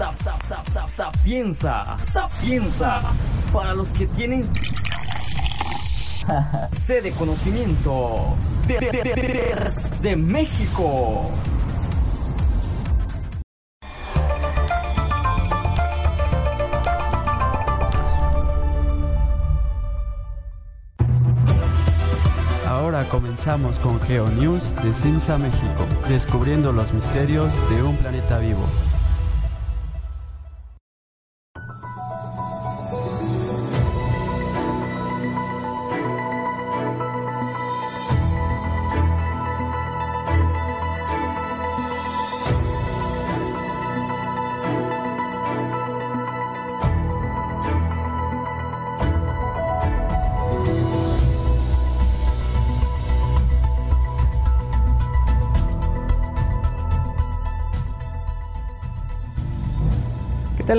Sapienza, sapienza, para los que tienen sede de conocimiento de, México. Ahora comenzamos con GeoNews de Simsa México, descubriendo los misterios de un planeta vivo.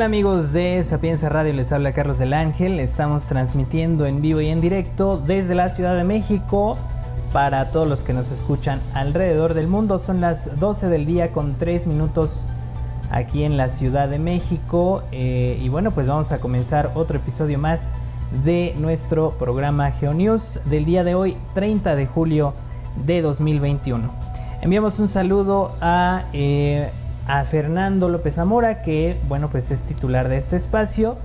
Amigos de Sapienza Radio? Les habla Carlos del Ángel. Estamos transmitiendo en vivo y en directo desde la Ciudad de México para todos los que nos escuchan alrededor del mundo. Son las 12 del día con 3 minutos aquí en la Ciudad de México. Eh, y bueno, pues vamos a comenzar otro episodio más de nuestro programa GeoNews del día de hoy, 30 de julio de 2021. Enviamos un saludo a eh, a Fernando López Zamora, que bueno, pues es titular de este espacio.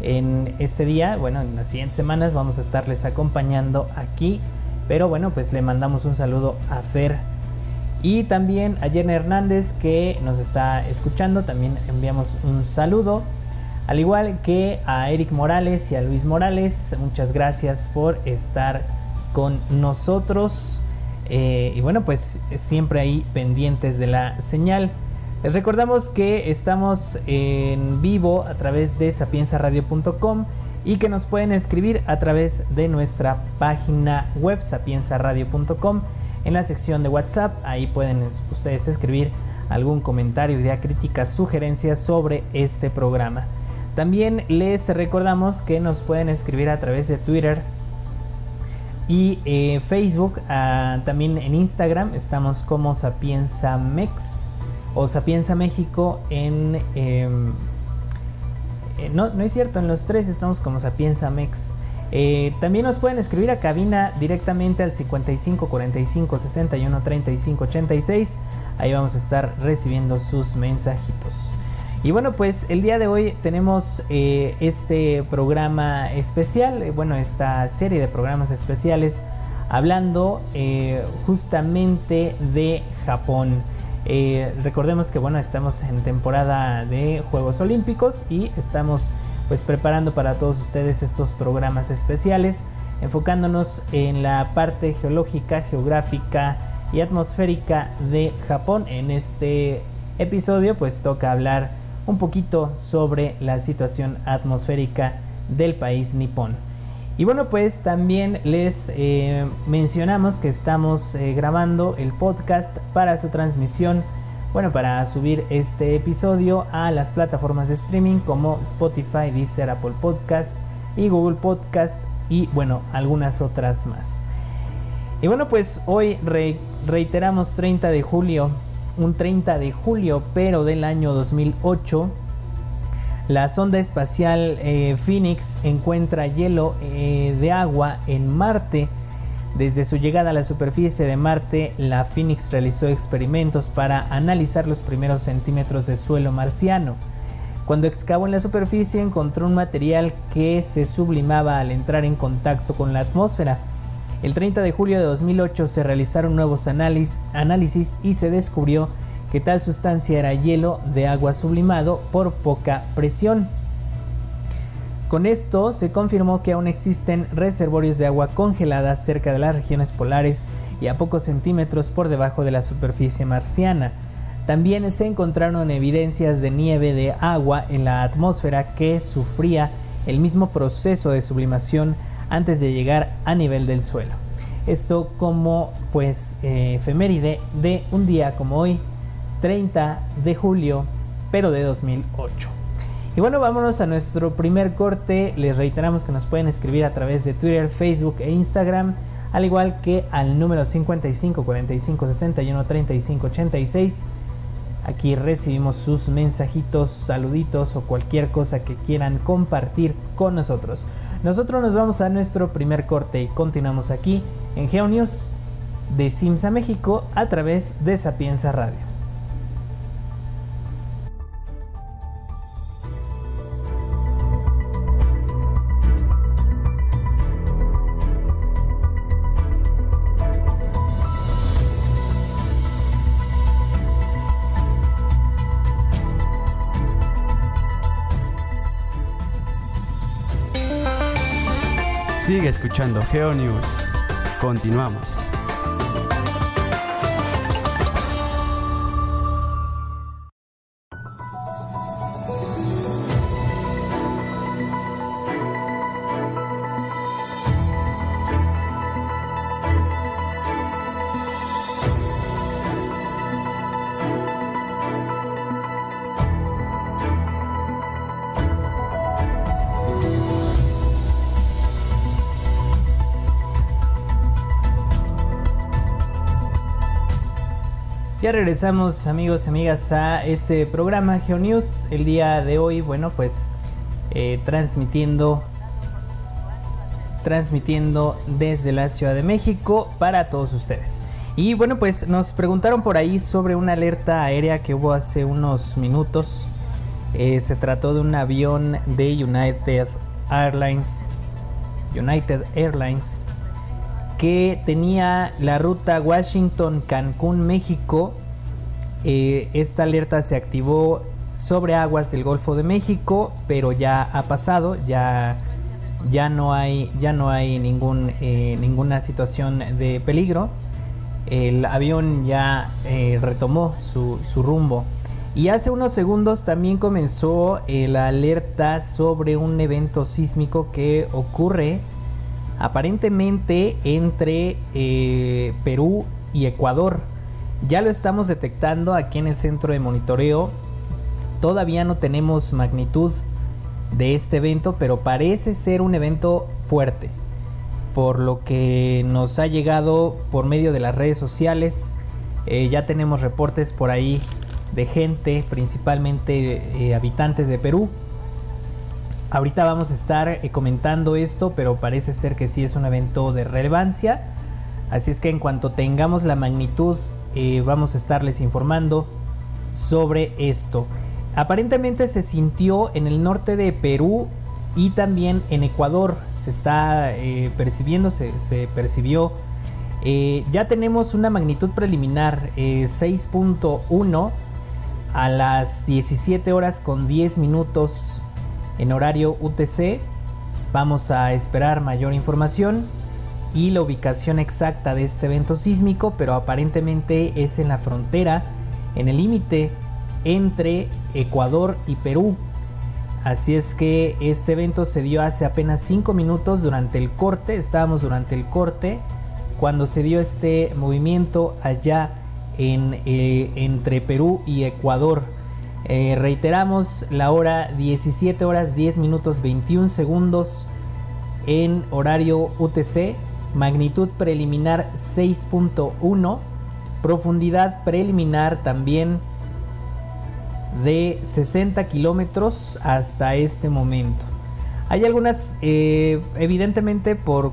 En este día, bueno, en las siguientes semanas vamos a estarles acompañando aquí. Pero bueno, pues le mandamos un saludo a Fer. Y también a Jenny Hernández que nos está escuchando. También enviamos un saludo. Al igual que a Eric Morales y a Luis Morales. Muchas gracias por estar con nosotros. Eh, y bueno, pues siempre ahí pendientes de la señal. Les recordamos que estamos en vivo a través de sapiensaradio.com y que nos pueden escribir a través de nuestra página web sapiensaradio.com en la sección de WhatsApp. Ahí pueden ustedes escribir algún comentario, idea crítica, sugerencias sobre este programa. También les recordamos que nos pueden escribir a través de Twitter y eh, Facebook, ah, también en Instagram estamos como Sapiensamex o Sapienza México en... Em, eh, no, no es cierto, en los tres estamos como Sapienza Mex. Eh, también nos pueden escribir a cabina directamente al 55 45 61 35 86. Ahí vamos a estar recibiendo sus mensajitos. Y bueno, pues el día de hoy tenemos eh, este programa especial, bueno, esta serie de programas especiales hablando justamente de Japón. Eh, recordemos que bueno, estamos en temporada de Juegos Olímpicos y estamos pues preparando para todos ustedes estos programas especiales, enfocándonos en la parte geológica, geográfica y atmosférica de Japón. En este episodio pues toca hablar un poquito sobre la situación atmosférica del país nipón. Y bueno, pues también les eh, mencionamos que estamos eh, grabando el podcast para su transmisión, bueno, para subir este episodio a las plataformas de streaming como Spotify, Deezer, Apple Podcast y Google Podcast y bueno, algunas otras más. Y bueno, pues hoy reiteramos 30 de julio, un 30 de julio, pero del año 2008 la sonda espacial eh, Phoenix encuentra hielo eh, de agua en Marte. Desde su llegada a la superficie de Marte, la Phoenix realizó experimentos para analizar los primeros centímetros de suelo marciano. Cuando excavó en la superficie encontró un material que se sublimaba al entrar en contacto con la atmósfera. El 30 de julio de 2008 se realizaron nuevos análisis y se descubrió que tal sustancia era hielo de agua sublimado por poca presión. Con esto se confirmó que aún existen reservorios de agua congelada cerca de las regiones polares y a pocos centímetros por debajo de la superficie marciana. También se encontraron evidencias de nieve de agua en la atmósfera que sufría el mismo proceso de sublimación antes de llegar a nivel del suelo. Esto como pues eh, efeméride de un día como hoy, 30 de julio, pero de 2008. Y bueno, vámonos a nuestro primer corte. Les reiteramos que nos pueden escribir a través de Twitter, Facebook e Instagram, al igual que al número 55 45 61 35 86. Aquí recibimos sus mensajitos, saluditos o cualquier cosa que quieran compartir con nosotros. Nosotros nos vamos a nuestro primer corte y continuamos aquí en GeoNews de Simsa México a través de Sapienza Radio. Escuchando GeoNews. Continuamos. Ya regresamos amigos y amigas a este programa GeoNews. El día de hoy, bueno, pues eh, transmitiendo transmitiendo desde la Ciudad de México para todos ustedes. Y bueno, pues nos preguntaron por ahí sobre una alerta aérea que hubo hace unos minutos. Eh, se trató de un avión de United Airlines. United Airlines que tenía la ruta Washington-Cancún, México. Eh, esta alerta se activó sobre aguas del Golfo de México, pero ya ha pasado, ya, ya no hay, ya no hay ningún, eh, ninguna situación de peligro. El avión ya eh, retomó su, su, rumbo. Y hace unos segundos también comenzó la alerta sobre un evento sísmico que ocurre aparentemente entre eh, Perú y Ecuador. Ya lo estamos detectando aquí en el centro de monitoreo. Todavía no tenemos magnitud de este evento, pero parece ser un evento fuerte. Por lo que nos ha llegado por medio de las redes sociales. Eh, ya tenemos reportes por ahí de gente, principalmente eh, habitantes de Perú, Ahorita vamos a estar eh, comentando esto, pero parece ser que sí es un evento de relevancia. Así es que en cuanto tengamos la magnitud, eh, vamos a estarles informando sobre esto. Aparentemente se sintió en el norte de Perú y también en Ecuador. Se está eh, percibiendo, se, se percibió. ya tenemos una magnitud preliminar 6.1 a las 17 horas con 10 minutos en horario UTC. Vamos a esperar mayor información y la ubicación exacta de este evento sísmico, pero aparentemente es en la frontera, en el límite entre Ecuador y Perú. Así es que este evento se dio hace apenas 5 minutos durante el corte, estábamos durante el corte cuando se dio este movimiento allá eh, entre Perú y Ecuador. Eh, reiteramos la hora 17 horas 10 minutos 21 segundos en horario UTC, magnitud preliminar 6.1, profundidad preliminar también de 60 kilómetros hasta este momento. Hay algunas, eh, evidentemente por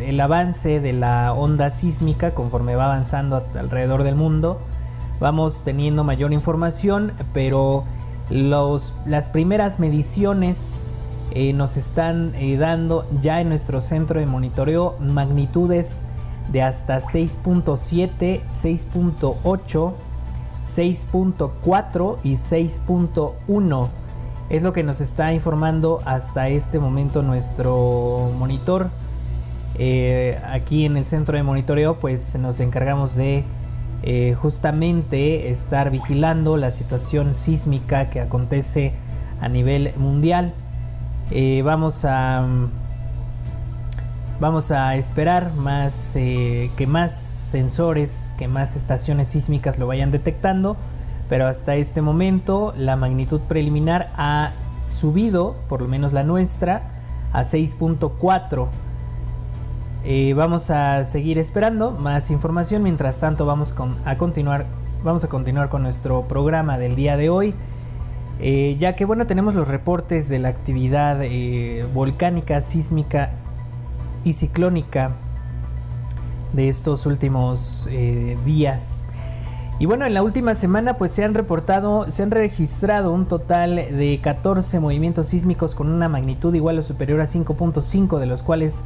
el avance de la onda sísmica conforme va avanzando alrededor del mundo, vamos teniendo mayor información, pero los, las primeras mediciones eh, nos están eh, dando ya en nuestro centro de monitoreo magnitudes de hasta 6.7, 6.8, 6.4 y 6.1. Es lo que nos está informando hasta este momento nuestro monitor. Eh, aquí en el centro de monitoreo pues nos encargamos de eh, justamente estar vigilando la situación sísmica que acontece a nivel mundial. Eh, vamos a vamos a esperar más eh, que más sensores, que más estaciones sísmicas lo vayan detectando, pero hasta este momento la magnitud preliminar ha subido, por lo menos la nuestra, a 6.4 eh, vamos a seguir esperando más información. Mientras tanto, vamos a continuar vamos a continuar con nuestro programa del día de hoy. Eh, ya que bueno, tenemos los reportes de la actividad eh, volcánica, sísmica y ciclónica de estos últimos días. Y bueno, en la última semana pues se han reportado, se han registrado un total de 14 movimientos sísmicos con una magnitud igual o superior a 5.5, de los cuales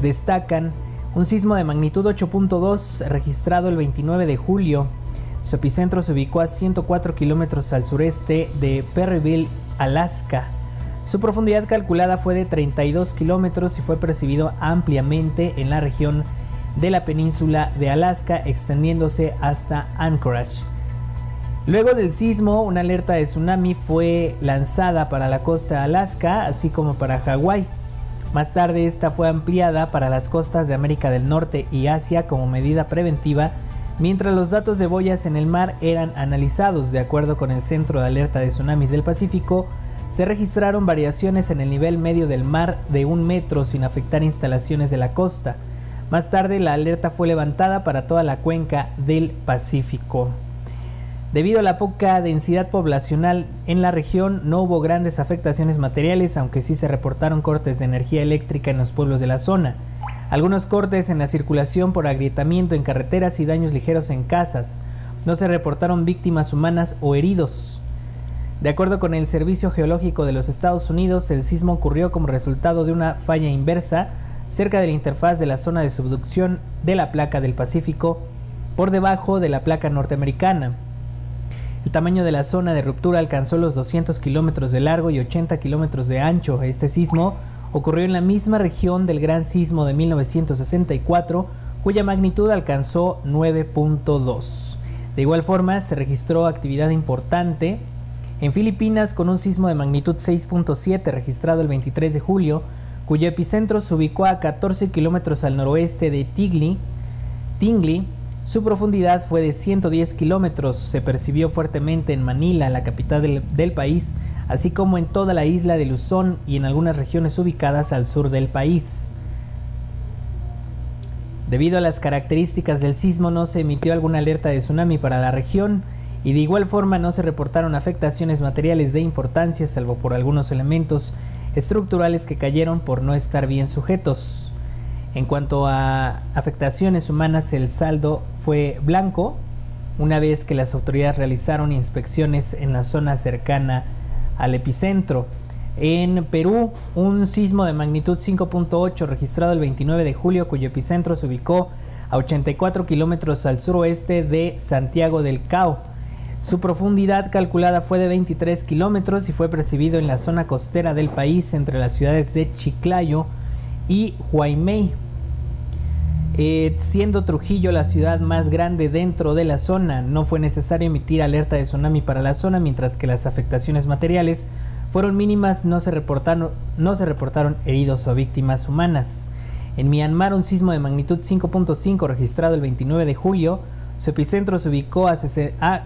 destacan un sismo de magnitud 8.2 registrado el 29 de julio. Su epicentro se ubicó a 104 kilómetros al sureste de Perryville, Alaska. Su profundidad calculada fue de 32 kilómetros y fue percibido ampliamente en la región de la península de Alaska, extendiéndose hasta Anchorage. Luego del sismo, una alerta de tsunami fue lanzada para la costa de Alaska, así como para Hawái. Más tarde, esta fue ampliada para las costas de América del Norte y Asia como medida preventiva, mientras los datos de boyas en el mar eran analizados de acuerdo con el Centro de Alerta de Tsunamis del Pacífico. Se registraron variaciones en el nivel medio del mar de un metro sin afectar instalaciones de la costa. Más tarde la alerta fue levantada para toda la cuenca del Pacífico. Debido a la poca densidad poblacional en la región, no hubo grandes afectaciones materiales, aunque sí se reportaron cortes de energía eléctrica en los pueblos de la zona. Algunos cortes en la circulación por agrietamiento en carreteras y daños ligeros en casas. No se reportaron víctimas humanas o heridos. De acuerdo con el Servicio Geológico de los Estados Unidos, el sismo ocurrió como resultado de una falla inversa cerca de la interfaz de la zona de subducción de la placa del Pacífico por debajo de la placa norteamericana. El tamaño de la zona de ruptura alcanzó los 200 kilómetros de largo y 80 kilómetros de ancho. Este sismo ocurrió en la misma región del gran sismo de 1964, cuya magnitud alcanzó 9.2. De igual forma, se registró actividad importante en Filipinas con un sismo de magnitud 6.7 registrado el 23 de julio, cuyo epicentro se ubicó a 14 kilómetros al noroeste de Tingli. Tingli. Su profundidad fue de 110 kilómetros. Se percibió fuertemente en Manila, la capital del, país, así como en toda la isla de Luzón y en algunas regiones ubicadas al sur del país. Debido a las características del sismo no se emitió alguna alerta de tsunami para la región y de igual forma no se reportaron afectaciones materiales de importancia salvo por algunos elementos estructurales que cayeron por no estar bien sujetos. En cuanto a afectaciones humanas, el saldo fue blanco una vez que las autoridades realizaron inspecciones en la zona cercana al epicentro. En Perú, un sismo de magnitud 5.8 registrado el 29 de julio, cuyo epicentro se ubicó a 84 kilómetros al suroeste de Santiago del Cao. Su profundidad calculada fue de 23 kilómetros y fue percibido en la zona costera del país entre las ciudades de Chiclayo y Huaymey, eh, siendo Trujillo la ciudad más grande dentro de la zona. No fue necesario emitir alerta de tsunami para la zona, mientras que las afectaciones materiales fueron mínimas, no se reportaron, no se reportaron heridos o víctimas humanas. En Myanmar, un sismo de magnitud 5.5 registrado el 29 de julio su epicentro se ubicó a,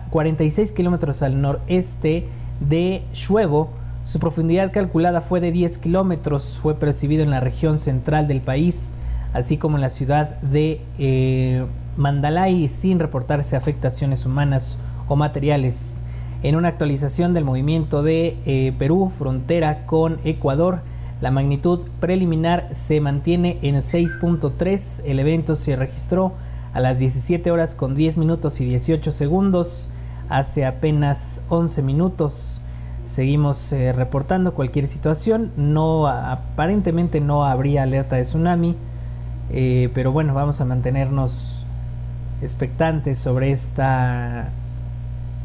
46 kilómetros al noreste de Shuevo. Su profundidad calculada fue de 10 kilómetros. Fue percibido en la región central del país, así como en la ciudad de eh, Mandalay, sin reportarse afectaciones humanas o materiales. En una actualización del movimiento de eh, Perú, frontera con Ecuador, la magnitud preliminar se mantiene en 6.3. El evento se registró a las 17 horas con 10 minutos y 18 segundos. Hace apenas 11 minutos seguimos eh, reportando cualquier situación. No, aparentemente no habría alerta de tsunami, eh, pero bueno, vamos a mantenernos expectantes sobre esta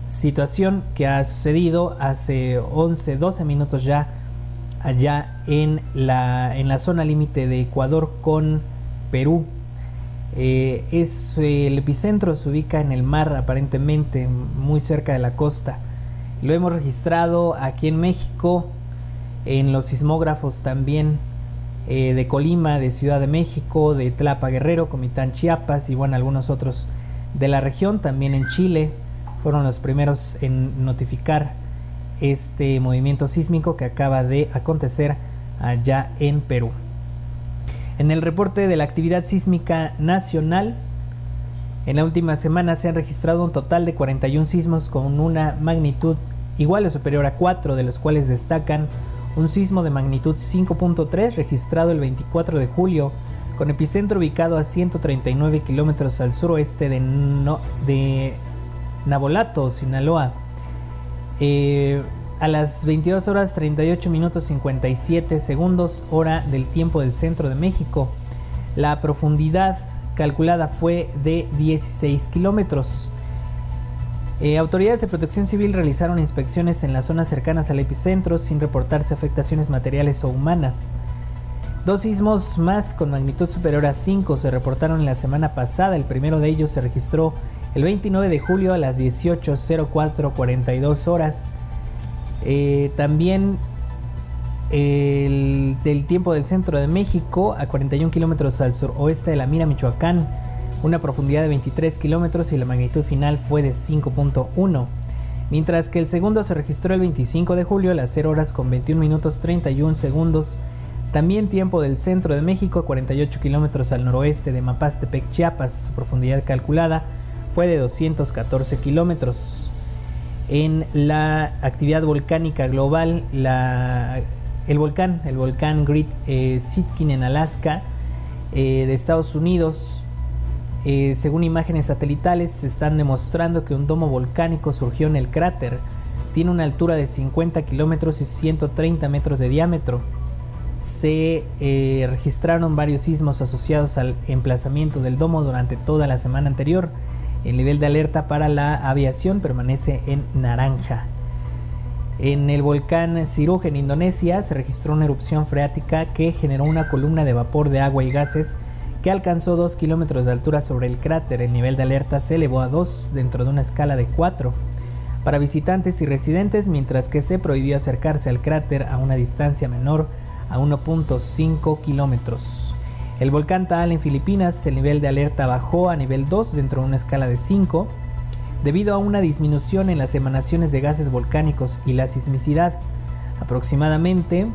situación que ha sucedido hace 11, 12 minutos ya allá en la, en la zona límite de Ecuador con Perú. Eh, es, el epicentro se ubica en el mar aparentemente, muy cerca de la costa. Lo hemos registrado aquí en México, en los sismógrafos también eh, de Colima, de Ciudad de México, de Tlapa Guerrero, Comitán Chiapas y bueno, algunos otros de la región. También en Chile fueron los primeros en notificar este movimiento sísmico que acaba de acontecer allá en Perú. En el reporte de la actividad sísmica nacional, En la última semana se han registrado un total de 41 sismos con una magnitud igual o superior a 4, de los cuales destacan un sismo de magnitud 5.3 registrado el 24 de julio, con epicentro ubicado a 139 kilómetros al suroeste de, de Nabolato, Sinaloa. Eh, a las 22 horas 38 minutos 57 segundos hora del tiempo del centro de México. La profundidad calculada fue de 16 kilómetros. Eh, autoridades de protección civil realizaron inspecciones en las zonas cercanas al epicentro sin reportarse afectaciones materiales o humanas. Dos sismos más con magnitud superior a 5 se reportaron la semana pasada. El primero de ellos se registró el 29 de julio a las 18.04.42 horas. Eh, también el, del tiempo del centro de México a 41 kilómetros al suroeste de la Mira, Michoacán una profundidad de 23 kilómetros y la magnitud final fue de 5.1, mientras que el segundo se registró el 25 de julio a las 0 horas con 21 minutos 31 segundos, también tiempo del centro de México a 48 kilómetros al noroeste de Mapastepec, Chiapas, su profundidad calculada fue de 214 kilómetros. En la actividad volcánica global, el volcán, el volcán Great eh, Sitkin en Alaska, eh, de Estados Unidos, eh, según imágenes satelitales, se están demostrando que un domo volcánico surgió en el cráter. Tiene una altura de 50 kilómetros y 130 metros de diámetro. Se eh, registraron varios sismos asociados al emplazamiento del domo durante toda la semana anterior. El nivel de alerta para la aviación permanece en naranja. En el volcán Siruj Indonesia se registró una erupción freática que generó una columna de vapor de agua y gases que alcanzó 2 kilómetros de altura sobre el cráter. El nivel de alerta se elevó a 2 dentro de una escala de 4 para visitantes y residentes, mientras que se prohibió acercarse al cráter a una distancia menor a 1.5 kilómetros. El volcán Taal en Filipinas, el nivel de alerta bajó a nivel 2 dentro de una escala de 5, debido a una disminución en las emanaciones de gases volcánicos y la sismicidad. Aproximadamente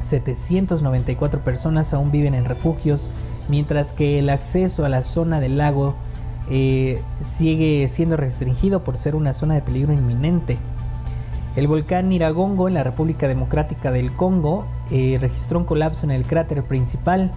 794 personas aún viven en refugios mientras que el acceso a la zona del lago eh, sigue siendo restringido por ser una zona de peligro inminente. El volcán Niragongo en la República Democrática del Congo eh, registró un colapso en el cráter principal,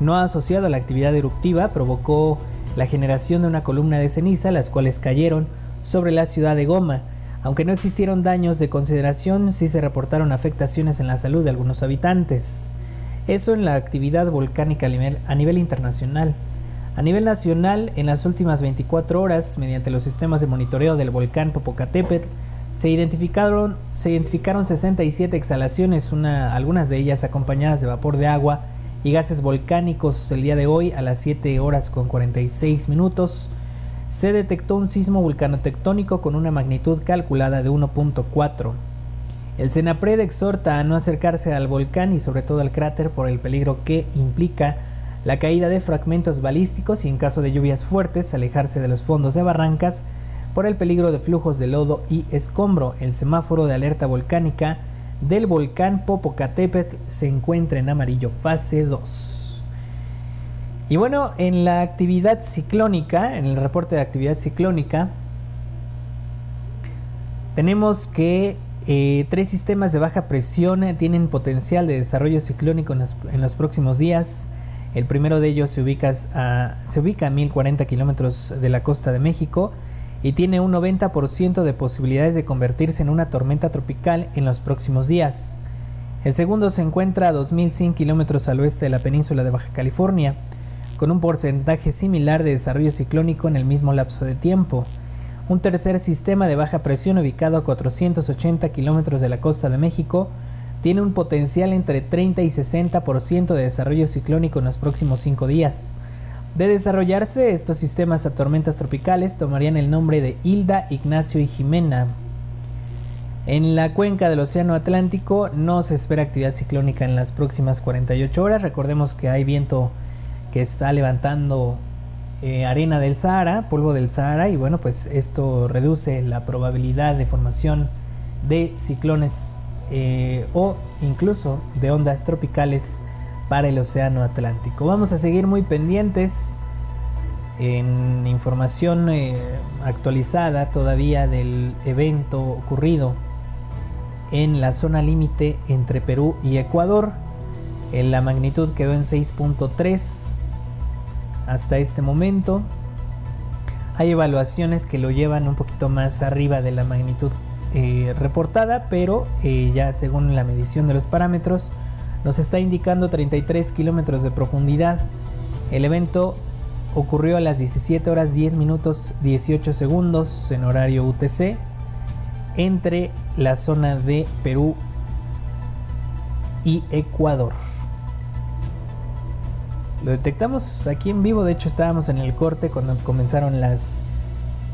no asociado a la actividad eruptiva, provocó la generación de una columna de ceniza, las cuales cayeron sobre la ciudad de Goma. Aunque no existieron daños de consideración, sí se reportaron afectaciones en la salud de algunos habitantes. Eso en la actividad volcánica a nivel, internacional. A nivel nacional, en las últimas 24 horas, mediante los sistemas de monitoreo del volcán Popocatépetl, se identificaron, se identificaron 67 exhalaciones, una, algunas de ellas acompañadas de vapor de agua y gases volcánicos. El día de hoy, a las 7 horas con 46 minutos, se detectó un sismo vulcanotectónico con una magnitud calculada de 1.4. El Senapred exhorta a no acercarse al volcán y sobre todo al cráter por el peligro que implica la caída de fragmentos balísticos y en caso de lluvias fuertes alejarse de los fondos de barrancas por el peligro de flujos de lodo y escombro. El semáforo de alerta volcánica del volcán Popocatépetl se encuentra en amarillo fase 2. Y bueno, en la actividad ciclónica, en el reporte de actividad ciclónica, tenemos que eh, tres sistemas de baja presión eh, tienen potencial de desarrollo ciclónico en los, próximos días. El primero de ellos se ubica a, se ubica a 1040 kilómetros de la costa de México y tiene un 90% de posibilidades de convertirse en una tormenta tropical en los próximos días. El segundo se encuentra a 2100 kilómetros al oeste de la península de Baja California, con un porcentaje similar de desarrollo ciclónico en el mismo lapso de tiempo. Un tercer sistema de baja presión ubicado a 480 kilómetros de la costa de México tiene un potencial entre 30 y 60% de desarrollo ciclónico en los próximos cinco días. De desarrollarse, estos sistemas a tormentas tropicales tomarían el nombre de Hilda, Ignacio y Jimena. En la cuenca del Océano Atlántico no se espera actividad ciclónica en las próximas 48 horas. Recordemos que hay viento que está levantando eh, arena del Sahara, polvo del Sahara, y bueno, pues esto reduce la probabilidad de formación de ciclones eh, o incluso de ondas tropicales para el Océano Atlántico. Vamos a seguir muy pendientes en información eh, actualizada todavía del evento ocurrido en la zona límite entre Perú y Ecuador. La magnitud quedó en 6.3 hasta este momento. Hay evaluaciones que lo llevan un poquito más arriba de la magnitud eh, reportada, pero eh, ya según la medición de los parámetros nos está indicando 33 kilómetros de profundidad. El evento ocurrió a las 17 horas 10 minutos 18 segundos en horario UTC entre la zona de Perú y Ecuador. Lo detectamos aquí en vivo, de hecho estábamos en el corte cuando comenzaron las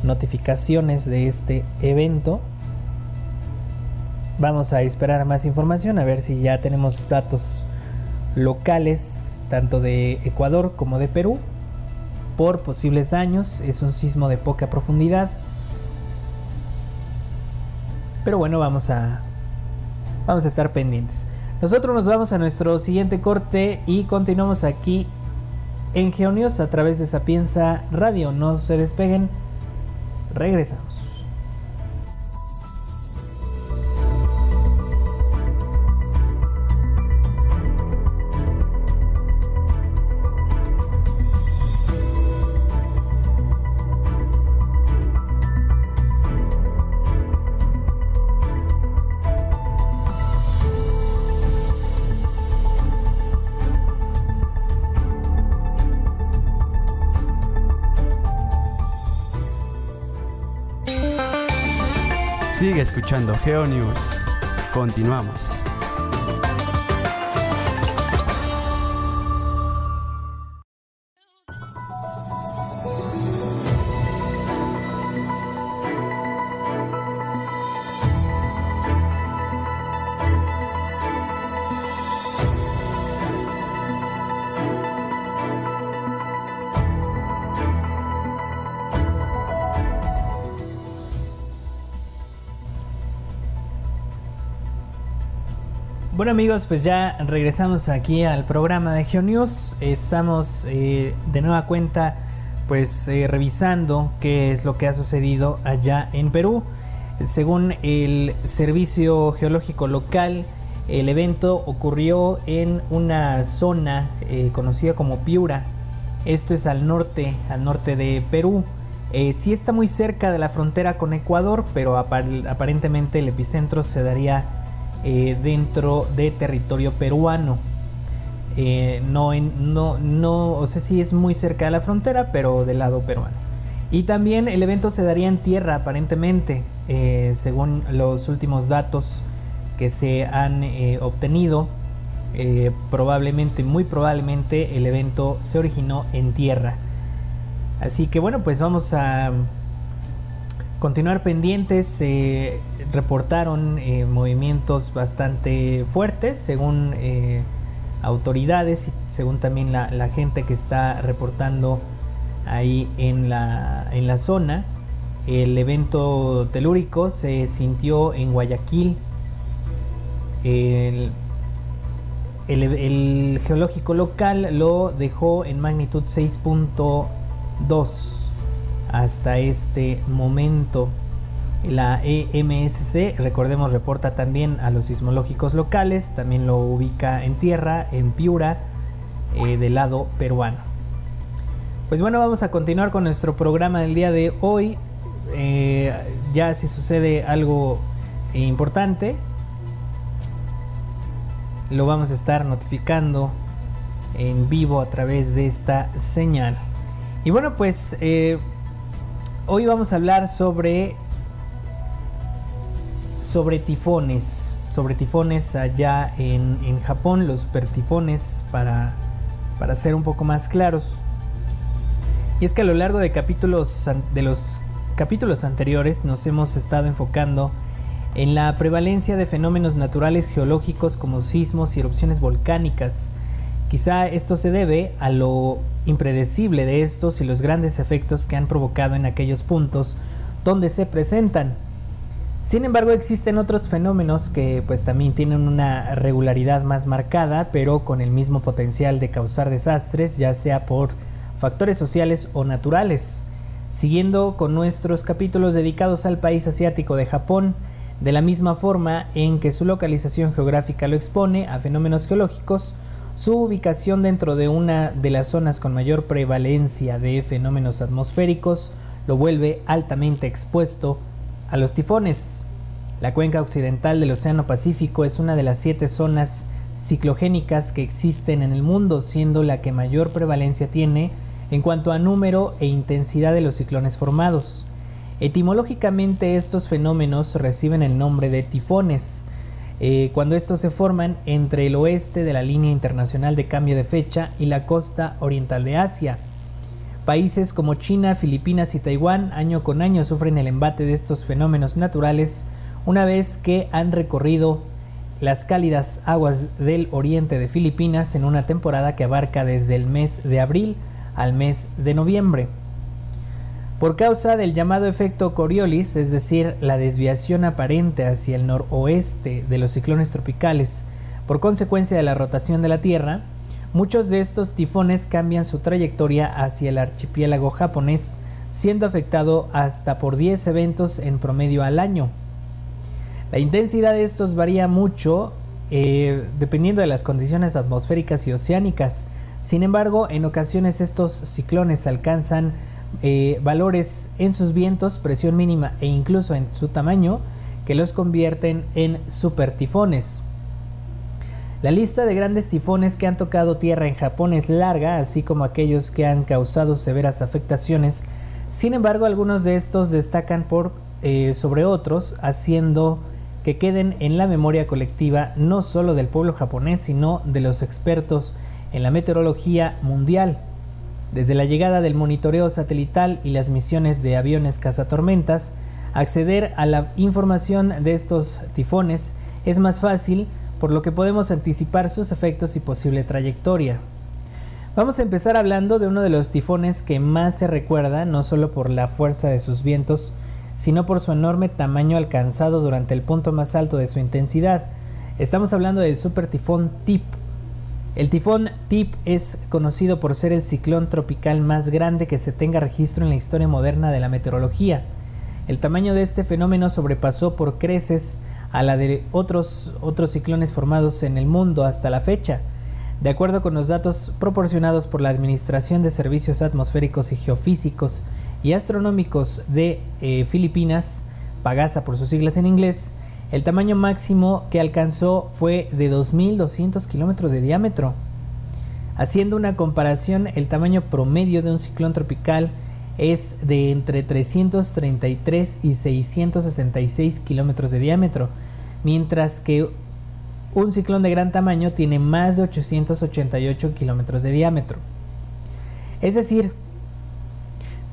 notificaciones de este evento. Vamos a esperar más información, a ver si ya tenemos datos locales, tanto de Ecuador como de Perú, por posibles daños. Es un sismo de poca profundidad. Pero bueno, vamos a, vamos a estar pendientes. Nosotros nos vamos a nuestro siguiente corte y continuamos aquí en Geonios a través de Sapienza Radio. No se despeguen, regresamos. Escuchando GeoNews. Continuamos. Bueno amigos, pues ya regresamos aquí al programa de GeoNews. Estamos eh, de nueva cuenta pues eh, revisando qué es lo que ha sucedido allá en Perú. Según el Servicio Geológico Local, el evento ocurrió en una zona eh, conocida como Piura. Esto es al norte, al norte de Perú. sí está muy cerca de la frontera con Ecuador, pero aparentemente el epicentro se daría eh, dentro de territorio peruano. Eh, no, no, no, o sea, sí es muy cerca de la frontera, pero del lado peruano. Y también el evento se daría en tierra, aparentemente, eh, según los últimos datos que se han obtenido. probablemente, muy probablemente, el evento se originó en tierra. Así que bueno, pues vamos a continuar pendientes. Se reportaron eh, movimientos bastante fuertes según eh, autoridades y según también la, gente que está reportando ahí en la, en la zona. El evento telúrico se sintió en Guayaquil. El, el geológico local lo dejó en magnitud 6.2 hasta este momento. La EMSC, recordemos, reporta también a los sismológicos locales, también lo ubica en tierra, en Piura, eh, del lado peruano. Pues bueno, vamos a continuar con nuestro programa del día de hoy. Eh, ya si sucede algo importante, lo vamos a estar notificando en vivo a través de esta señal. Y bueno, pues eh, Hoy vamos a hablar sobre sobre tifones, sobre tifones allá en, Japón, los pertifones para, para ser un poco más claros. Y es que a lo largo de capítulos de los capítulos anteriores nos hemos estado enfocando en la prevalencia de fenómenos naturales geológicos como sismos y erupciones volcánicas. Quizá esto se debe a lo impredecible de estos y los grandes efectos que han provocado en aquellos puntos donde se presentan. Sin embargo, existen otros fenómenos que pues también tienen una regularidad más marcada, pero con el mismo potencial de causar desastres, ya sea por factores sociales o naturales. Siguiendo con nuestros capítulos dedicados al país asiático de Japón, de la misma forma en que su localización geográfica lo expone a fenómenos geológicos, su ubicación dentro de una de las zonas con mayor prevalencia de fenómenos atmosféricos lo vuelve altamente expuesto a los tifones. La cuenca occidental del Océano Pacífico es una de las siete zonas ciclogénicas que existen en el mundo, siendo la que mayor prevalencia tiene en cuanto a número e intensidad de los ciclones formados. Etimológicamente estos fenómenos reciben el nombre de tifones, eh, cuando estos se forman entre el oeste de la línea internacional de cambio de fecha y la costa oriental de Asia. Países como China, Filipinas y Taiwán año con año sufren el embate de estos fenómenos naturales una vez que han recorrido las cálidas aguas del oriente de Filipinas en una temporada que abarca desde el mes de abril al mes de noviembre. Por causa del llamado efecto Coriolis, es decir, la desviación aparente hacia el noroeste de los ciclones tropicales por consecuencia de la rotación de la Tierra, muchos de estos tifones cambian su trayectoria hacia el archipiélago japonés, siendo afectado hasta por 10 eventos en promedio al año. La intensidad de estos varía mucho eh, dependiendo de las condiciones atmosféricas y oceánicas. Sin embargo, en ocasiones estos ciclones alcanzan eh, valores en sus vientos, presión mínima e incluso en su tamaño que los convierten en supertifones. La lista de grandes tifones que han tocado tierra en Japón es larga, así como aquellos que han causado severas afectaciones. Sin embargo, algunos de estos destacan por eh, sobre otros, haciendo que queden en la memoria colectiva no solo del pueblo japonés, sino de los expertos en la meteorología mundial. Desde la llegada del monitoreo satelital y las misiones de aviones cazatormentas, acceder a la información de estos tifones es más fácil, por lo que podemos anticipar sus efectos y posible trayectoria. Vamos a empezar hablando de uno de los tifones que más se recuerda, no solo por la fuerza de sus vientos, sino por su enorme tamaño alcanzado durante el punto más alto de su intensidad. Estamos hablando del super tifón Tip, el tifón Tip es conocido por ser el ciclón tropical más grande que se tenga registro en la historia moderna de la meteorología. El tamaño de este fenómeno sobrepasó por creces a la de otros, otros ciclones formados en el mundo hasta la fecha. De acuerdo con los datos proporcionados por la Administración de Servicios Atmosféricos y Geofísicos y Astronómicos de eh, Filipinas, PAGASA por sus siglas en inglés, el tamaño máximo que alcanzó fue de 2.200 kilómetros de diámetro. Haciendo una comparación, el tamaño promedio de un ciclón tropical es de entre 333 y 666 kilómetros de diámetro, mientras que un ciclón de gran tamaño tiene más de 888 kilómetros de diámetro. Es decir,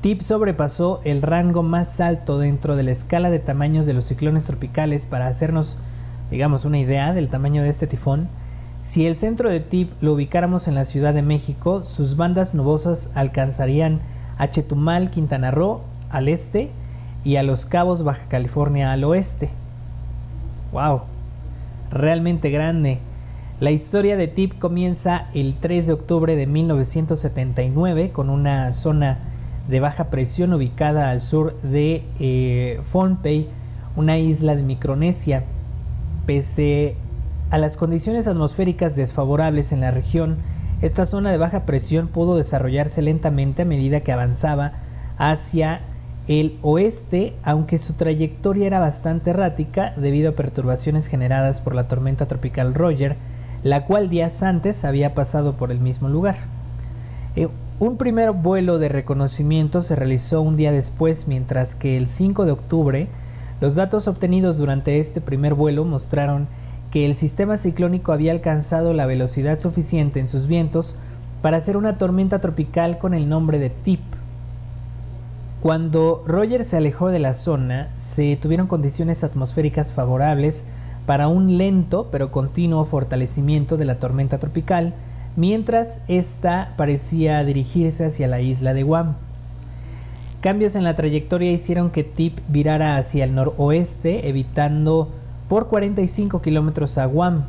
Tip sobrepasó el rango más alto dentro de la escala de tamaños de los ciclones tropicales para hacernos, digamos, una idea del tamaño de este tifón. Si el centro de Tip lo ubicáramos en la Ciudad de México, sus bandas nubosas alcanzarían a Chetumal, Quintana Roo al este y a Los Cabos, Baja California al oeste. ¡Wow! Realmente grande. La historia de Tip comienza el 3 de octubre de 1979 con una zona de baja presión ubicada al sur de eh, una isla de Micronesia. Pese a las condiciones atmosféricas desfavorables en la región, esta zona de baja presión pudo desarrollarse lentamente a medida que avanzaba hacia el oeste, aunque su trayectoria era bastante errática debido a perturbaciones generadas por la tormenta tropical Roger, la cual días antes había pasado por el mismo lugar. Eh, un primer vuelo de reconocimiento se realizó un día después, mientras que el 5 de octubre los datos obtenidos durante este primer vuelo mostraron que el sistema ciclónico había alcanzado la velocidad suficiente en sus vientos para hacer una tormenta tropical con el nombre de Tip. Cuando Roger se alejó de la zona, se tuvieron condiciones atmosféricas favorables para un lento pero continuo fortalecimiento de la tormenta tropical, mientras ésta parecía dirigirse hacia la isla de Guam. Cambios en la trayectoria hicieron que Tip virara hacia el noroeste, evitando por 45 kilómetros a Guam.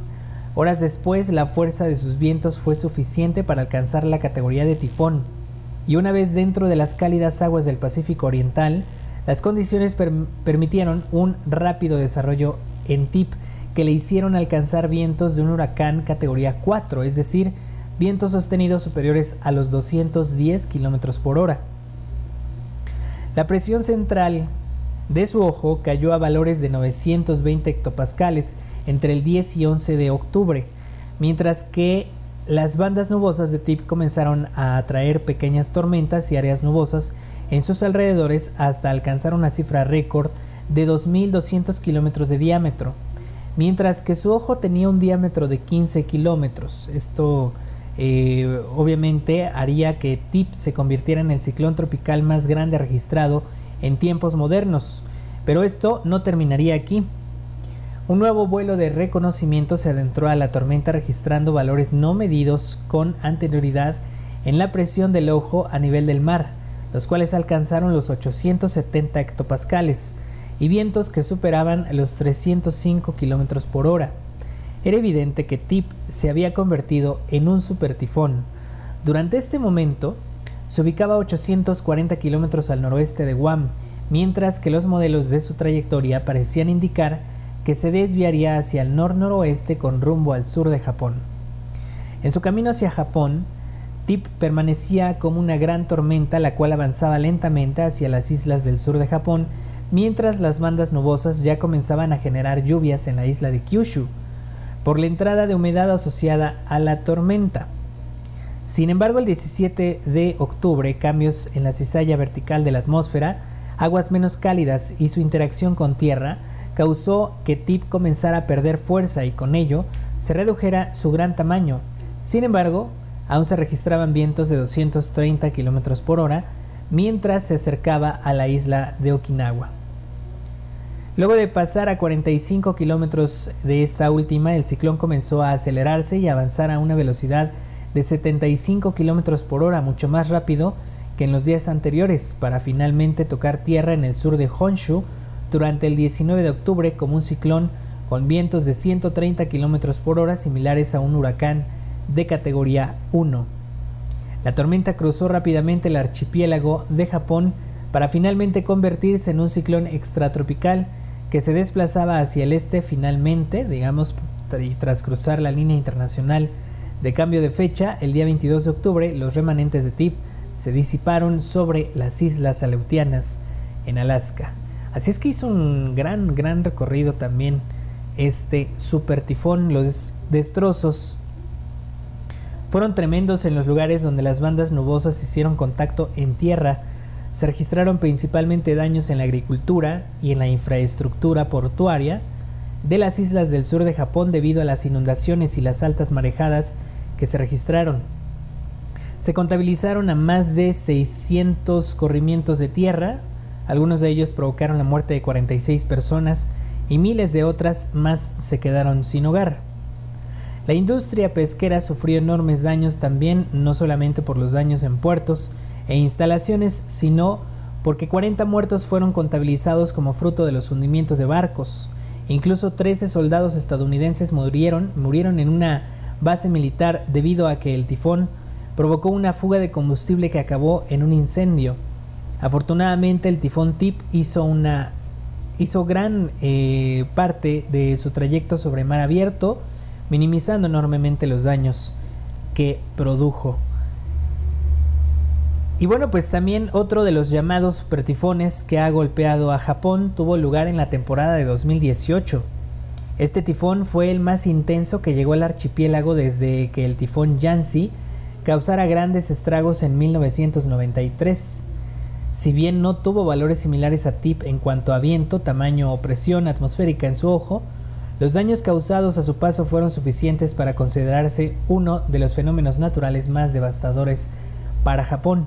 Horas después, la fuerza de sus vientos fue suficiente para alcanzar la categoría de tifón. y una vez dentro de las cálidas aguas del Pacífico Oriental, las condiciones permitieron un rápido desarrollo en TIP que le hicieron alcanzar vientos de un huracán categoría 4, es decir, vientos sostenidos superiores a los 210 km por hora. La presión central de su ojo cayó a valores de 920 hectopascales entre el 10 y 11 de octubre, mientras que las bandas nubosas de TIP comenzaron a atraer pequeñas tormentas y áreas nubosas en sus alrededores hasta alcanzar una cifra récord de 2.200 kilómetros de diámetro, mientras que su ojo tenía un diámetro de 15 kilómetros. Esto eh, obviamente haría que TIP se convirtiera en el ciclón tropical más grande registrado en tiempos modernos, pero esto no terminaría aquí. Un nuevo vuelo de reconocimiento se adentró a la tormenta registrando valores no medidos con anterioridad en la presión del ojo a nivel del mar, los cuales alcanzaron los 870 hectopascales y vientos que superaban los 305 km por hora. Era evidente que Tip se había convertido en un supertifón. Durante este momento, se ubicaba a 840 kilómetros al noroeste de Guam, mientras que los modelos de su trayectoria parecían indicar que se desviaría hacia el nor-noroeste con rumbo al sur de Japón. En su camino hacia Japón, Tip permanecía como una gran tormenta la cual avanzaba lentamente hacia las islas del sur de Japón, mientras las bandas nubosas ya comenzaban a generar lluvias en la isla de Kyushu, por la entrada de humedad asociada a la tormenta. Sin embargo, el 17 de octubre, cambios en la cizalla vertical de la atmósfera, aguas menos cálidas y su interacción con tierra causó que Tip comenzara a perder fuerza y con ello se redujera su gran tamaño. Sin embargo, aún se registraban vientos de 230 km por hora mientras se acercaba a la isla de Okinawa. Luego de pasar a 45 kilómetros de esta última, el ciclón comenzó a acelerarse y avanzar a una velocidad de 75 km por hora, mucho más rápido que en los días anteriores, para finalmente tocar tierra en el sur de Honshu durante el 19 de octubre como un ciclón con vientos de 130 km por hora similares a un huracán de categoría 1. La tormenta cruzó rápidamente el archipiélago de Japón para finalmente convertirse en un ciclón extratropical que se desplazaba hacia el este finalmente, digamos, tras cruzar la línea internacional de cambio de fecha, el día 22 de octubre los remanentes de Tip se disiparon sobre las islas Aleutianas en Alaska. Así es que hizo un gran, gran recorrido también este super tifón. Los destrozos fueron tremendos en los lugares donde las bandas nubosas hicieron contacto en tierra. Se registraron principalmente daños en la agricultura y en la infraestructura portuaria de las islas del sur de Japón debido a las inundaciones y las altas marejadas que se registraron. Se contabilizaron a más de 600 corrimientos de tierra, algunos de ellos provocaron la muerte de 46 personas y miles de otras más se quedaron sin hogar. La industria pesquera sufrió enormes daños también, no solamente por los daños en puertos e instalaciones, sino porque 40 muertos fueron contabilizados como fruto de los hundimientos de barcos. Incluso 13 soldados estadounidenses murieron, murieron en una base militar debido a que el tifón provocó una fuga de combustible que acabó en un incendio. Afortunadamente el tifón Tip hizo una hizo gran eh, parte de su trayecto sobre mar abierto, minimizando enormemente los daños que produjo. Y bueno, pues también otro de los llamados supertifones que ha golpeado a Japón tuvo lugar en la temporada de 2018. Este tifón fue el más intenso que llegó al archipiélago desde que el tifón Yancy causara grandes estragos en 1993. Si bien no tuvo valores similares a TIP en cuanto a viento, tamaño o presión atmosférica en su ojo, los daños causados a su paso fueron suficientes para considerarse uno de los fenómenos naturales más devastadores para Japón.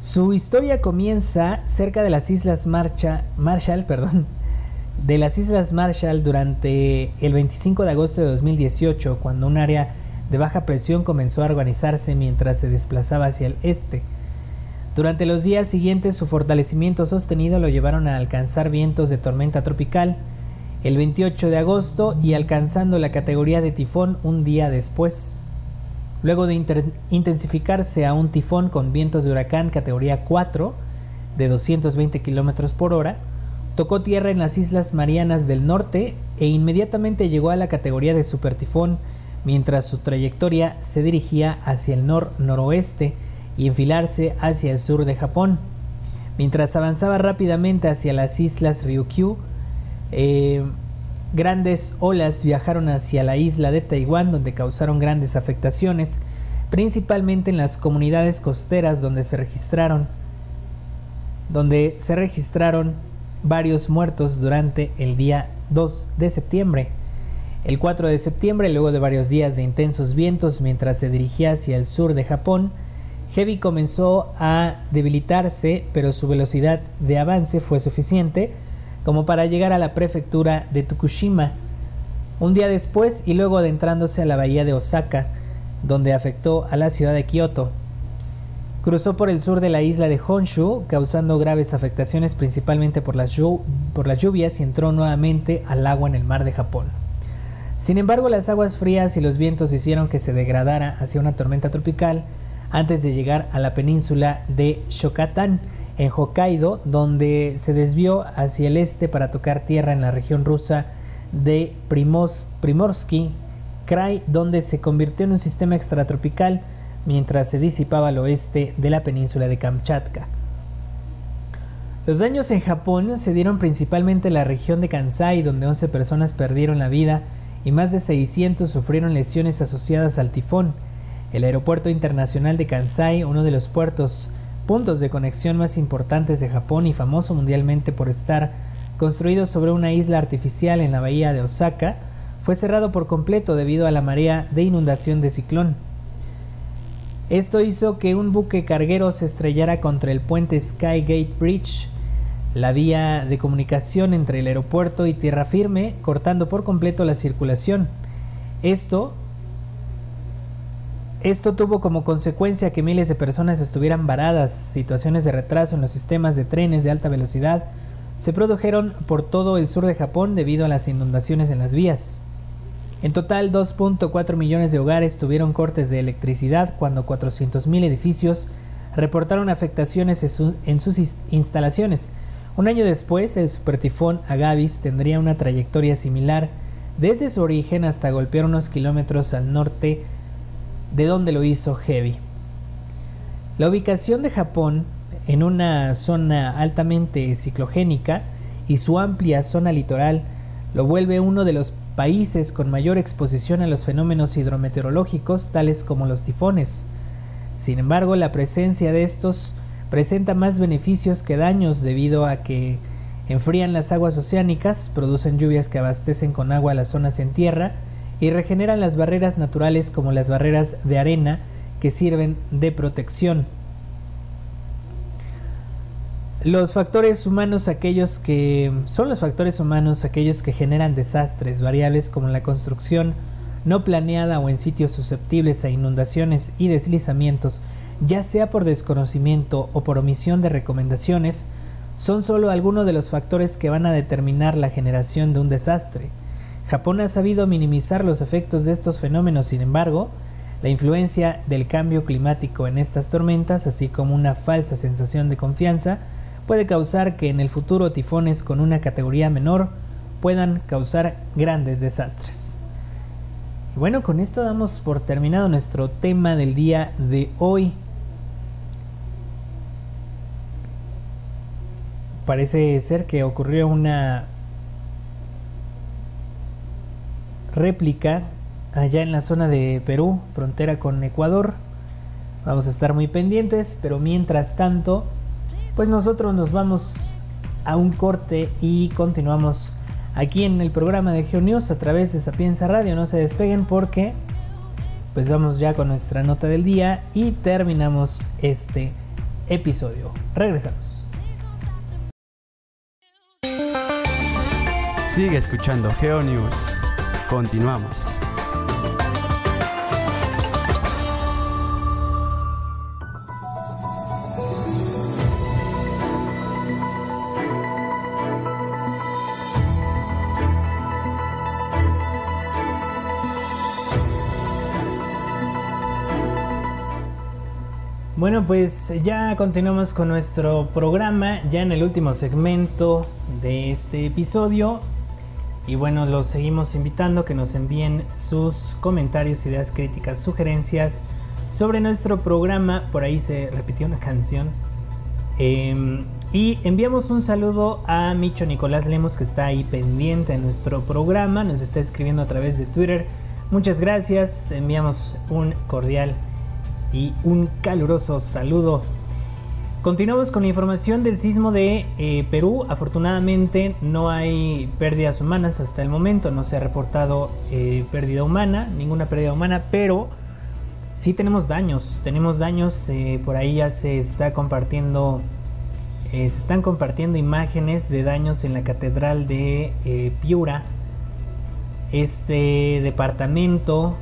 Su historia comienza cerca de las Islas Marshall, de las Islas Marshall durante el 25 de agosto de 2018, cuando un área de baja presión comenzó a organizarse mientras se desplazaba hacia el este. Durante los días siguientes su fortalecimiento sostenido lo llevaron a alcanzar vientos de tormenta tropical el 28 de agosto y alcanzando la categoría de tifón un día después. Luego de intensificarse a un tifón con vientos de huracán categoría 4 de 220 km por hora, tocó tierra en las Islas Marianas del Norte e inmediatamente llegó a la categoría de supertifón mientras su trayectoria se dirigía hacia el nor-noroeste y enfilarse hacia el sur de Japón. Mientras avanzaba rápidamente hacia las islas Ryukyu, eh, grandes olas viajaron hacia la isla de Taiwán donde causaron grandes afectaciones, principalmente en las comunidades costeras donde se registraron donde se registraron varios muertos durante el día 2 de septiembre. El 4 de septiembre, luego de varios días de intensos vientos mientras se dirigía hacia el sur de Japón, Heavy comenzó a debilitarse, pero su velocidad de avance fue suficiente como para llegar a la prefectura de Tokushima. Un día después y luego adentrándose a la bahía de Osaka, donde afectó a la ciudad de Kioto. Cruzó por el sur de la isla de Honshu, causando graves afectaciones principalmente por las, por las lluvias y entró nuevamente al agua en el mar de Japón. Sin embargo, las aguas frías y los vientos hicieron que se degradara hacia una tormenta tropical antes de llegar a la península de Shokatan, en Hokkaido, donde se desvió hacia el este para tocar tierra en la región rusa de Primorsky Krai, donde se convirtió en un sistema extratropical mientras se disipaba al oeste de la península de Kamchatka. Los daños en Japón se dieron principalmente en la región de Kansai, donde 11 personas perdieron la vida y más de 600 sufrieron lesiones asociadas al tifón. El aeropuerto internacional de Kansai, uno de los puertos puntos de conexión más importantes de Japón y famoso mundialmente por estar construido sobre una isla artificial en la bahía de Osaka, fue cerrado por completo debido a la marea de inundación de ciclón. Esto hizo que un buque carguero se estrellara contra el puente Skygate Bridge, la vía de comunicación entre el aeropuerto y tierra firme, cortando por completo la circulación. Esto esto tuvo como consecuencia que miles de personas estuvieran varadas, situaciones de retraso en los sistemas de trenes de alta velocidad se produjeron por todo el sur de Japón debido a las inundaciones en las vías. En total, 2.4 millones de hogares tuvieron cortes de electricidad cuando 400.000 edificios reportaron afectaciones en sus instalaciones. Un año después, el supertifón Agavis tendría una trayectoria similar desde su origen hasta golpear unos kilómetros al norte de donde lo hizo Heavy. La ubicación de Japón en una zona altamente ciclogénica y su amplia zona litoral lo vuelve uno de los países con mayor exposición a los fenómenos hidrometeorológicos tales como los tifones. Sin embargo, la presencia de estos presenta más beneficios que daños debido a que enfrían las aguas oceánicas, producen lluvias que abastecen con agua las zonas en tierra y regeneran las barreras naturales como las barreras de arena que sirven de protección. Los factores humanos, aquellos que son los factores humanos, aquellos que generan desastres, variables como la construcción no planeada o en sitios susceptibles a inundaciones y deslizamientos, ya sea por desconocimiento o por omisión de recomendaciones, son solo algunos de los factores que van a determinar la generación de un desastre. Japón ha sabido minimizar los efectos de estos fenómenos, sin embargo, la influencia del cambio climático en estas tormentas, así como una falsa sensación de confianza, puede causar que en el futuro tifones con una categoría menor puedan causar grandes desastres. Y bueno, con esto damos por terminado nuestro tema del día de hoy. Parece ser que ocurrió una réplica allá en la zona de Perú, frontera con Ecuador. Vamos a estar muy pendientes, pero mientras tanto pues nosotros nos vamos a un corte y continuamos aquí en el programa de GeoNews a través de Sapienza Radio. No se despeguen porque pues vamos ya con nuestra nota del día y terminamos este episodio. Regresamos. Sigue escuchando GeoNews. Continuamos. Bueno, pues ya continuamos con nuestro programa, ya en el último segmento de este episodio. Y bueno, los seguimos invitando que nos envíen sus comentarios, ideas críticas, sugerencias sobre nuestro programa. Por ahí se repitió una canción. Em, y enviamos un saludo a Micho Nicolás Lemos que está ahí pendiente de nuestro programa. Nos está escribiendo a través de Twitter. Muchas gracias. Enviamos un cordial y un caluroso saludo. Continuamos con la información del sismo de eh, Perú. Afortunadamente no hay pérdidas humanas hasta el momento. No se ha reportado eh, pérdida humana, ninguna pérdida humana, pero sí tenemos daños. Tenemos daños. Eh, por ahí ya se está compartiendo. se están compartiendo imágenes de daños en la catedral de Piura. Este departamento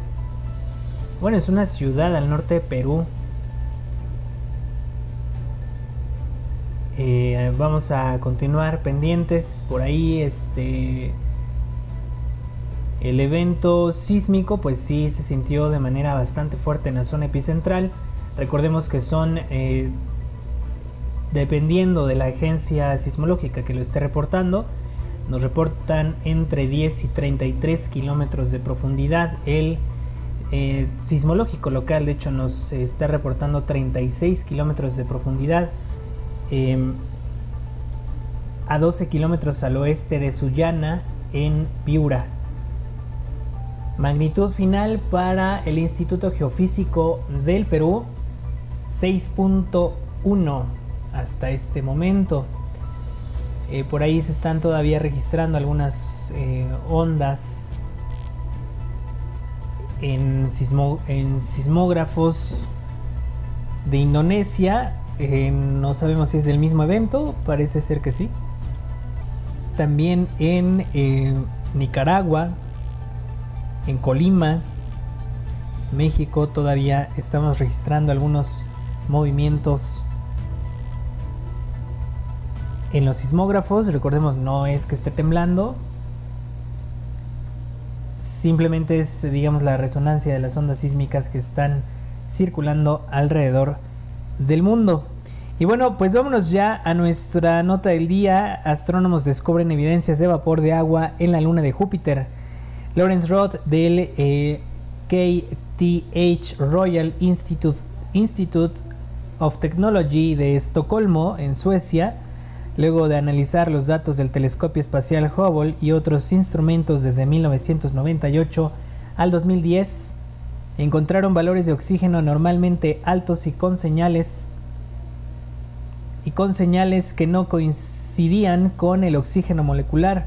bueno, es una ciudad al norte de Perú. Eh, vamos a continuar pendientes por ahí. Este. El evento sísmico, pues sí se sintió de manera bastante fuerte en la zona epicentral. Recordemos que son, eh, dependiendo de la agencia sismológica que lo esté reportando, nos reportan entre 10 y 33 kilómetros de profundidad el eh, sismológico local, de hecho, nos está reportando 36 kilómetros de profundidad em, a 12 kilómetros al oeste de Sullana, en Piura. Magnitud final para el Instituto Geofísico del Perú, 6.1 hasta este momento. Eh, por ahí se están todavía registrando algunas eh, ondas en, sismógrafos de Indonesia. Eh, no sabemos si es del mismo evento, parece ser que sí. También en eh, Nicaragua, en Colima, México, todavía estamos registrando algunos movimientos en los sismógrafos. Recordemos, no es que esté temblando, simplemente es, digamos, la resonancia de las ondas sísmicas que están circulando alrededor del mundo. Y bueno, pues vámonos ya a nuestra nota del día. Astrónomos descubren evidencias de vapor de agua en la luna de Júpiter. Lawrence Roth del eh, KTH Royal Institute, Institute of Technology de Estocolmo, en Suecia, Luego de analizar los datos del telescopio espacial Hubble y otros instrumentos desde 1998 al 2010, encontraron valores de oxígeno normalmente altos y con señales y con señales que no coincidían con el oxígeno molecular.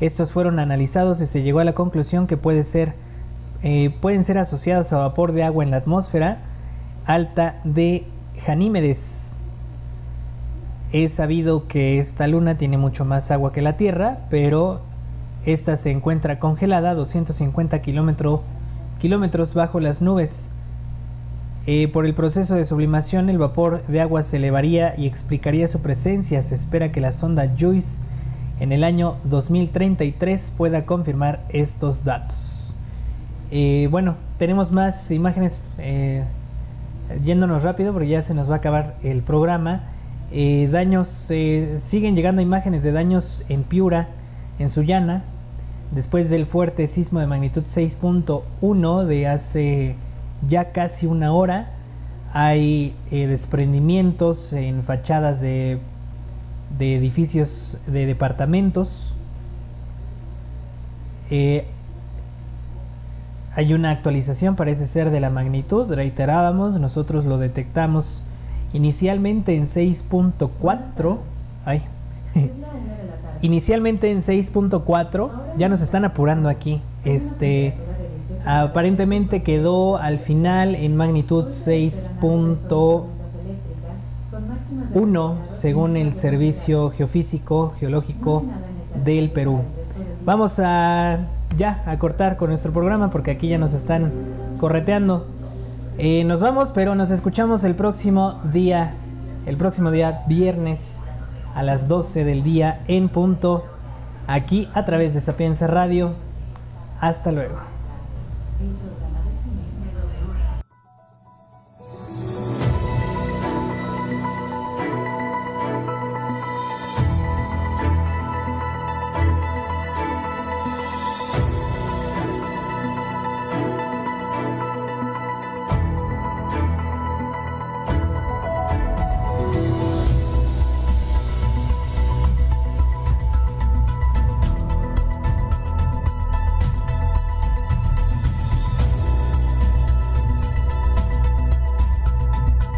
Estos fueron analizados y se llegó a la conclusión que puede ser, eh, pueden ser asociados a vapor de agua en la atmósfera alta de Ganímedes. Es sabido que esta luna tiene mucho más agua que la Tierra, pero esta se encuentra congelada a 250 kilómetros bajo las nubes. Eh, por el proceso de sublimación, el vapor de agua se elevaría y explicaría su presencia. Se espera que la sonda JUICE en el año 2033 pueda confirmar estos datos. Eh, bueno, tenemos más imágenes eh, yéndonos rápido porque ya se nos va a acabar el programa. Daños, siguen llegando imágenes de daños en Piura, en Sullana, después del fuerte sismo de magnitud 6.1 de hace ya casi una hora. Hay eh, desprendimientos en fachadas de, de, edificios de departamentos. hay una actualización, parece ser de la magnitud, reiterábamos, nosotros lo detectamos Inicialmente en 6.4. Ay. Inicialmente en 6.4. Ya nos están apurando aquí. Este. Aparentemente quedó al final en magnitud 6.1 según el Servicio Geofísico Geológico del Perú. Vamos a ya a cortar con nuestro programa porque aquí ya nos están correteando. Eh, nos vamos, pero nos escuchamos el próximo día, el próximo día viernes a las 12 del día en punto, aquí a través de Sapienza Radio. Hasta luego.